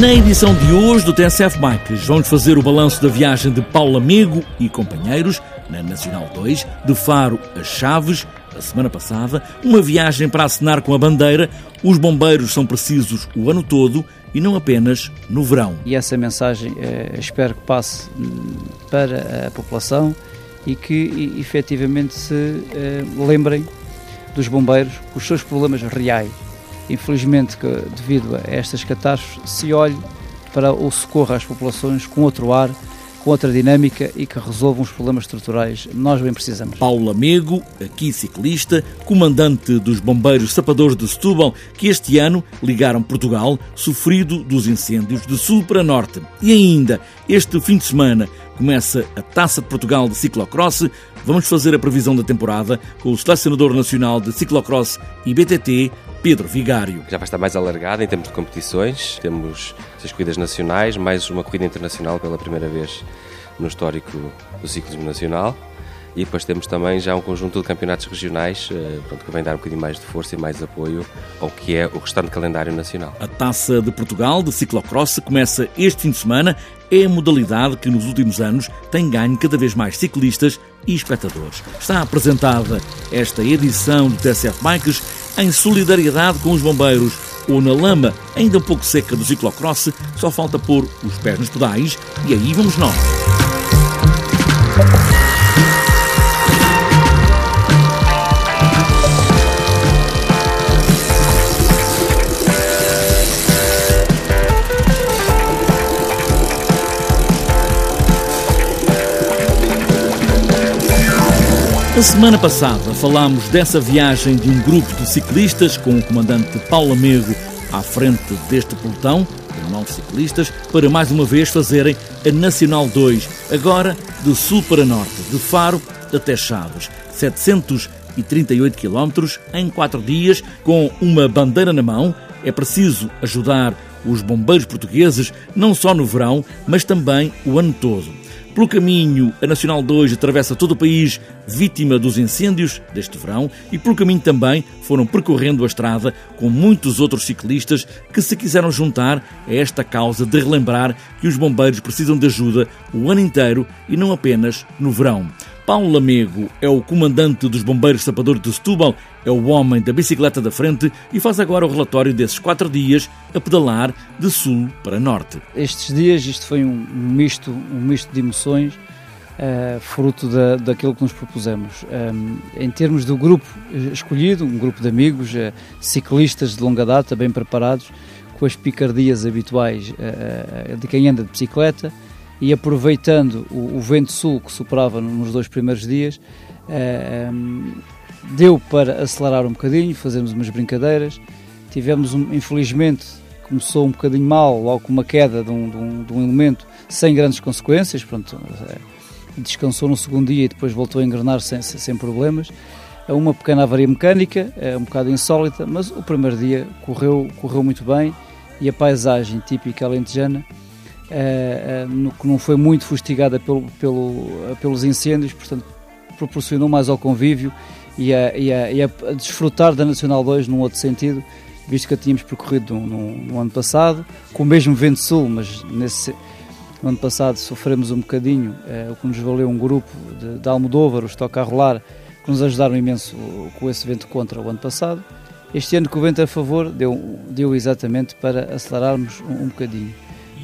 Na edição de hoje do TSF Bikes, vamos fazer o balanço da viagem de Paulo Amigo e companheiros na Nacional 2, de Faro a Chaves, a semana passada, uma viagem para assinar com a bandeira. Os bombeiros são precisos o ano todo e não apenas no verão. E essa mensagem eh, espero que passe hum, para a população e que efetivamente se eh, lembrem dos bombeiros, os seus problemas reais infelizmente, que, devido a estas catástrofes, se olhe para o socorro às populações com outro ar, com outra dinâmica e que resolvam os problemas estruturais. Nós bem precisamos. Paulo Amigo, aqui ciclista, comandante dos Bombeiros Sapadores de Setúbal, que este ano ligaram Portugal, sofrido dos incêndios de sul para norte. E ainda, este fim de semana, começa a Taça de Portugal de Ciclocross. Vamos fazer a previsão da temporada com o selecionador nacional de Ciclocross e BTT, Pedro Vigário. Já vai estar mais alargada em termos de competições. Temos as corridas nacionais, mais uma corrida internacional pela primeira vez no histórico do ciclismo nacional. E depois temos também já um conjunto de campeonatos regionais eh, pronto, que vem dar um bocadinho mais de força e mais apoio ao que é o restante calendário nacional. A Taça de Portugal de ciclocross começa este fim de semana. É a modalidade que nos últimos anos tem ganho cada vez mais ciclistas e espectadores. Está apresentada esta edição do TSF Bikes em solidariedade com os bombeiros ou na lama ainda um pouco seca do ciclocross, só falta pôr os pés nos pedais e aí vamos nós. Na semana passada falámos dessa viagem de um grupo de ciclistas com o comandante Paulo Amigo à frente deste pelotão, de nove ciclistas, para mais uma vez fazerem a Nacional 2, agora de sul para norte, de Faro até Chaves. 738 quilómetros em quatro dias, com uma bandeira na mão. É preciso ajudar os bombeiros portugueses, não só no verão, mas também o ano todo. Pelo caminho, a Nacional 2 atravessa todo o país, vítima dos incêndios deste verão, e pelo caminho também foram percorrendo a estrada com muitos outros ciclistas que se quiseram juntar a esta causa de relembrar que os bombeiros precisam de ajuda o ano inteiro e não apenas no verão. Paulo Lamego é o comandante dos Bombeiros Sapadores de Setúbal, é o homem da bicicleta da frente e faz agora o relatório desses quatro dias a pedalar de sul para norte. Estes dias, isto foi um misto, um misto de emoções, uh, fruto da, daquilo que nos propusemos. Um, eh, em termos do grupo escolhido, um grupo de amigos, uh, ciclistas de longa data, bem preparados, com as picardias habituais uh, de quem anda de bicicleta, e aproveitando o, o vento sul que soprava nos dois primeiros dias, uh, um, deu para acelerar um bocadinho, fazermos umas brincadeiras. Tivemos, um, infelizmente, começou um bocadinho mal, logo com uma queda de um, de um, de um elemento, sem grandes consequências. Pronto, uh, descansou no segundo dia e depois voltou a engrenar sem, sem problemas. Uma pequena avaria mecânica, uh, um bocado insólita, mas o primeiro dia correu, correu muito bem e a paisagem típica alentejana uh, uh, que não foi muito fustigada pelo, pelo, pelos incêndios, portanto proporcionou mais ao convívio e a, e, a, e a, desfrutar da Nacional 2 num outro sentido, visto que a tínhamos percorrido no, no, no ano passado, com o mesmo vento sul, mas nesse, no ano passado sofremos um bocadinho, uh, o que nos valeu um grupo de, de Almodóvar, os Toca a Rolar, que nos ajudaram imenso com esse vento contra o ano passado. Este ano que o vento a favor deu, deu exatamente para acelerarmos um, um bocadinho.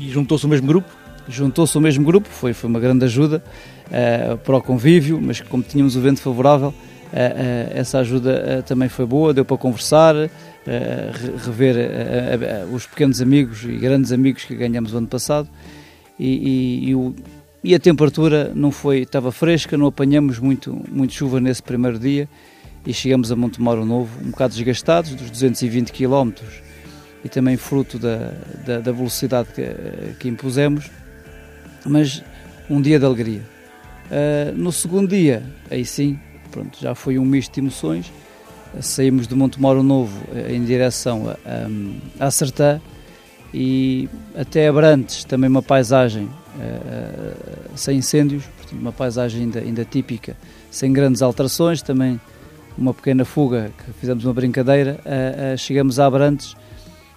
E juntou-se ao mesmo grupo? Juntou-se ao mesmo grupo, foi, foi uma grande ajuda uh, para o convívio, mas como tínhamos o vento favorável, uh, uh, essa ajuda também foi boa, deu para conversar, rever os pequenos amigos e grandes amigos que ganhamos o ano passado. E, e, e, o, e a temperatura não foi, estava fresca, não apanhamos muito, muito chuva nesse primeiro dia e chegamos a Montemoro Novo, um bocado desgastados, dos 220 quilómetros e também fruto da, da, da velocidade que, que, impusemos, mas um dia de alegria. Uh, no segundo dia, aí sim, pronto, já foi um misto de emoções. Uh, saímos de Montemoro Novo uh, em direção a, a, a Sertã e até Abrantes, também uma paisagem sem incêndios, uma paisagem ainda, ainda típica, sem grandes alterações, também uma pequena fuga que fizemos uma brincadeira. chegamos a Abrantes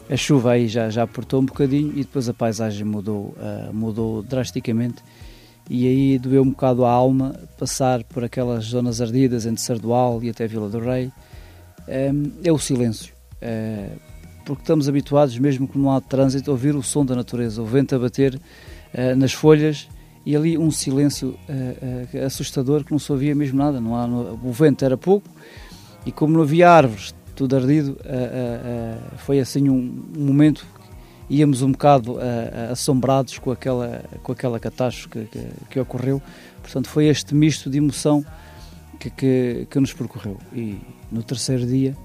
a chuva aí já, já apertou um bocadinho e depois a paisagem mudou, uh, mudou drasticamente e aí doeu um bocado a alma passar por aquelas zonas ardidas entre Sardual e até Vila do Rei. Um, é o silêncio, uh, porque estamos habituados, mesmo que não há trânsito, a ouvir o som da natureza, o vento a bater uh, nas folhas e ali um silêncio assustador que não se ouvia mesmo nada. Não há, o vento era pouco e como não havia árvores, tudo ardido, foi assim um, um momento íamos um bocado uh, assombrados com aquela, com aquela catástrofe que, que, que, ocorreu. Portanto, foi este misto de emoção que, que, que, nos percorreu. E no terceiro dia,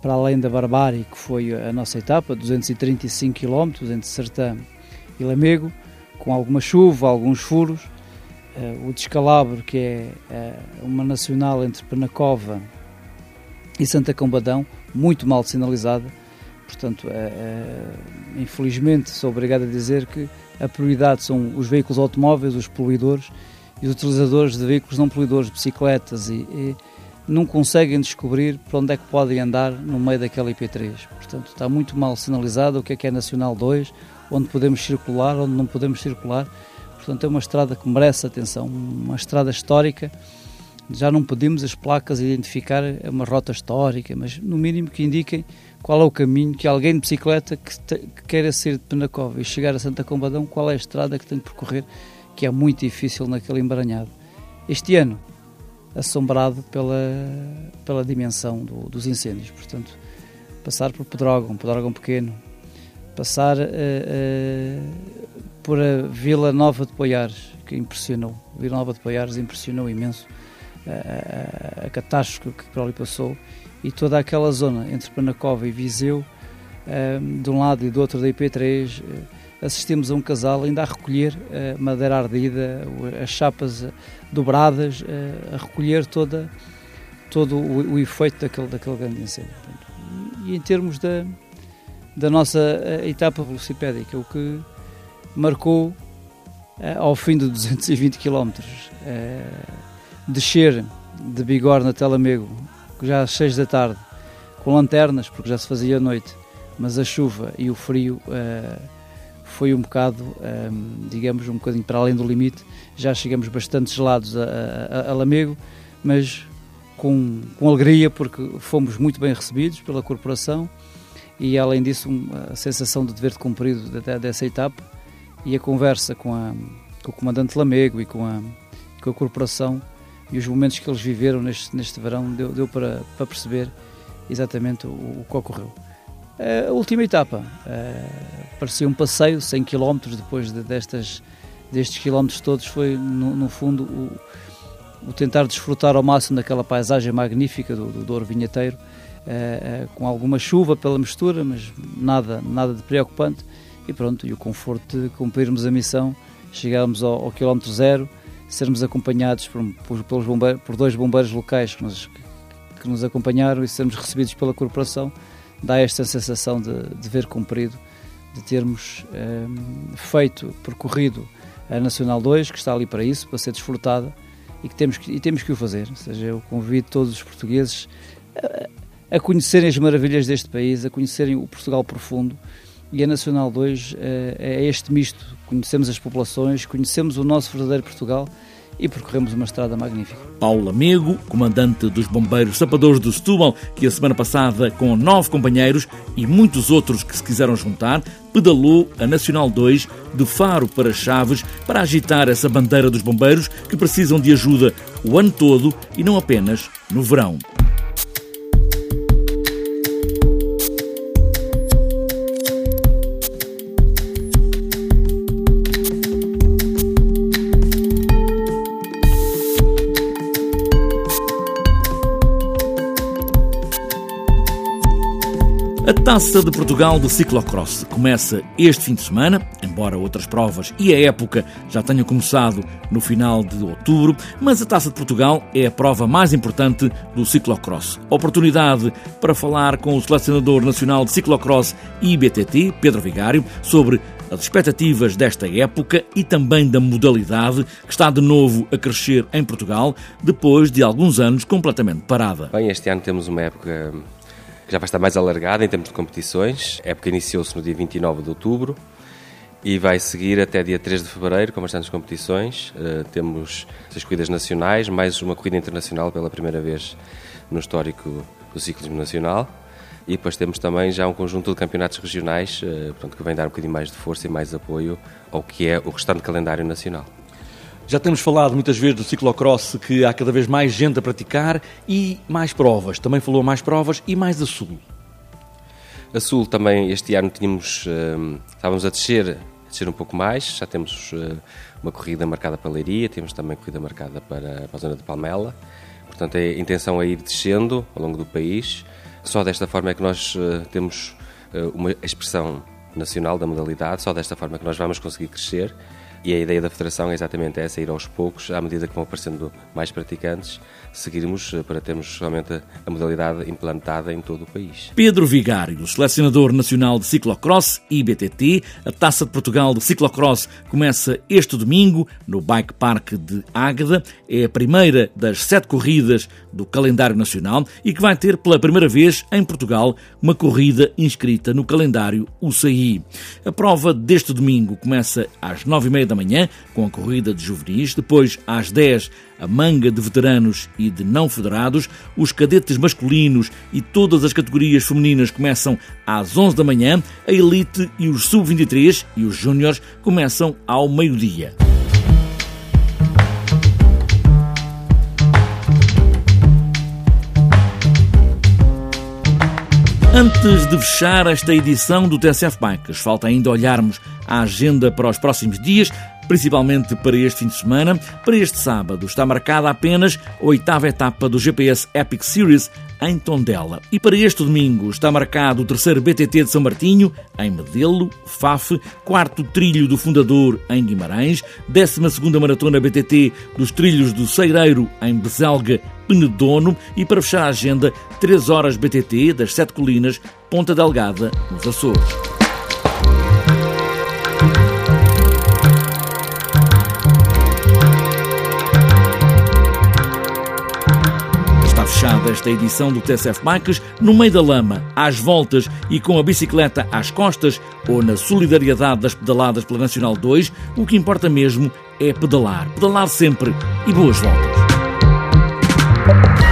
para além da barbárie que foi a nossa etapa, 235 km entre Sertã e Lamego, com alguma chuva, alguns furos, uh, o descalabro, que é uh, uma nacional entre Penacova e Santa Combadão, muito mal sinalizada, Portanto, é, é, infelizmente, sou obrigado a dizer que a prioridade são os veículos automóveis, os poluidores e os utilizadores de veículos não poluidores, bicicletas, e, e não conseguem descobrir para onde é que podem andar no meio daquela IP3. Portanto, está muito mal sinalizado o que é que é Nacional 2, onde podemos circular, onde não podemos circular. Portanto, é uma estrada que merece atenção, uma estrada histórica já não pedimos as placas identificar uma rota histórica, mas no mínimo que indiquem qual é o caminho que alguém de bicicleta que, te, que queira sair de Penacova e chegar a Santa Combadão, qual é a estrada que tem de percorrer, que é muito difícil naquele emaranhado. Este ano, assombrado pela, pela dimensão do, dos incêndios, portanto, passar por Pedrógão, Pedrógão pequeno, passar uh, uh, por a Vila Nova de Poiares, que impressionou, Vila Nova de Poiares impressionou imenso, a, catástrofe que por ali passou e toda aquela zona entre Panacova e Viseu, de um lado e do outro da IP3, eh, assistimos a um casal ainda a recolher a madeira ardida, as chapas eh, dobradas, eh, a recolher toda, todo o, o efeito daquele, daquele grande incêndio. E em termos da, da nossa etapa velocipédica, o que marcou ao fim de 220 km descer de Bigorna até Lamego, já às 6 da tarde, com lanternas, porque já se fazia noite, mas a chuva e o frio uh, foi um bocado, um, eh, digamos, um bocadinho para além do limite. Já chegamos bastante gelados a, a, a Lamego, mas com, com alegria, porque fomos muito bem recebidos pela corporação e, além disso, a sensação de dever cumprido dessa etapa e a conversa com, a, com o comandante Lamego e com a, com a corporação e os momentos que eles viveram neste, neste verão deu, deu para, para perceber exatamente o, o que ocorreu. A última etapa uh, parecia um passeio, 100 km depois de, destas, destes quilómetros todos, foi no, no fundo o, o, tentar desfrutar ao máximo daquela paisagem magnífica do, do Douro Vinheteiro, uh, com alguma chuva pela mistura, mas nada, nada de preocupante, e pronto, e o conforto de cumprirmos a missão, chegámos ao, ao quilómetro zero, sermos acompanhados por, por, pelos bombeiros, por dois bombeiros locais que nos, que nos acompanharam e sermos recebidos pela corporação, dá esta sensação de dever cumprido, de termos um, feito, percorrido a Nacional 2, que está ali para isso, para ser desfrutada e que temos que, e temos que o fazer. Ou seja, eu convido todos os portugueses a, a conhecerem as maravilhas deste país, a conhecerem o Portugal profundo e a Nacional 2 é, é este misto. Conhecemos as populações, conhecemos o nosso verdadeiro Portugal e percorremos uma estrada magnífica. Paulo Amigo, comandante dos Bombeiros Sapadores do Setúbal, que a semana passada, com nove companheiros e muitos outros que se quiseram juntar, pedalou a Nacional 2 de Faro para Chaves para agitar essa bandeira dos bombeiros que precisam de ajuda o ano todo e não apenas no verão. A Taça de Portugal de Ciclocross começa este fim de semana, embora outras provas e a época já tenham começado no final de outubro, mas a Taça de Portugal é a prova mais importante do ciclocross. Oportunidade para falar com o selecionador nacional de ciclocross e BTT, Pedro Vigário, sobre as expectativas desta época e também da modalidade que está de novo a crescer em Portugal depois de alguns anos completamente parada. Bem, este ano temos uma época que já vai estar mais alargada em termos de competições. A época iniciou-se no dia 29 de outubro e vai seguir até dia 3 de fevereiro com bastantes competições. Uh, temos as corridas nacionais, mais uma corrida internacional pela primeira vez no histórico do ciclismo nacional. E depois temos também já um conjunto de campeonatos regionais, uh, portanto, que vem dar um bocadinho mais de força e mais apoio ao que é o restante calendário nacional. Já temos falado muitas vezes do ciclocross que há cada vez mais gente a praticar e mais provas. Também falou mais provas e mais a sul. A sul também este ano tínhamos, uh, estávamos a descer descer um pouco mais. Já temos uh, uma corrida marcada para a Leiria, temos também corrida marcada para, para a zona de Palmela. Portanto, a intenção é ir descendo ao longo do país. Só desta forma é que nós uh, temos uma expressão nacional da modalidade, só desta forma é que nós vamos conseguir crescer. E a ideia da Federação é exatamente essa, ir aos poucos, à medida que vão aparecendo mais praticantes, seguirmos eh, para termos realmente a modalidade implantada em todo o país. Pedro Vigário, selecionador nacional de ciclocross e BTT, a Taça de Portugal de ciclocross começa este domingo no Bike Park de Águeda. É a primeira das sete corridas do calendário nacional e que vai ter pela primeira vez em Portugal uma corrida inscrita no calendário UCI. A prova deste domingo começa às nove e meia da manhã com a corrida de juvenis, depois às dez a manga de veteranos e de não federados, os cadetes masculinos e todas as categorias femininas começam às 11 da manhã, a elite e os sub-23 e os júniores começam ao meio-dia. Antes de fechar esta edição do TSF Bikes, falta ainda olharmos a agenda para os próximos dias principalmente para este fim de semana. Para este sábado está marcada apenas a oitava etapa do GPS Epic Series em Tondela. E para este domingo está marcado o terceiro BTT de São Martinho, em Medelo, Faf, quarto trilho do Fundador, em Guimarães, décima segunda maratona BTT dos trilhos do Ceireiro, em Bezelga, Penedono e para fechar a agenda, 3 horas BTT das Sete Colinas, Ponta Delgada, nos Açores. Fechada esta edição do TSF Bikes no meio da lama, às voltas e com a bicicleta às costas ou na solidariedade das pedaladas pela Nacional 2, o que importa mesmo é pedalar. Pedalar sempre e boas voltas.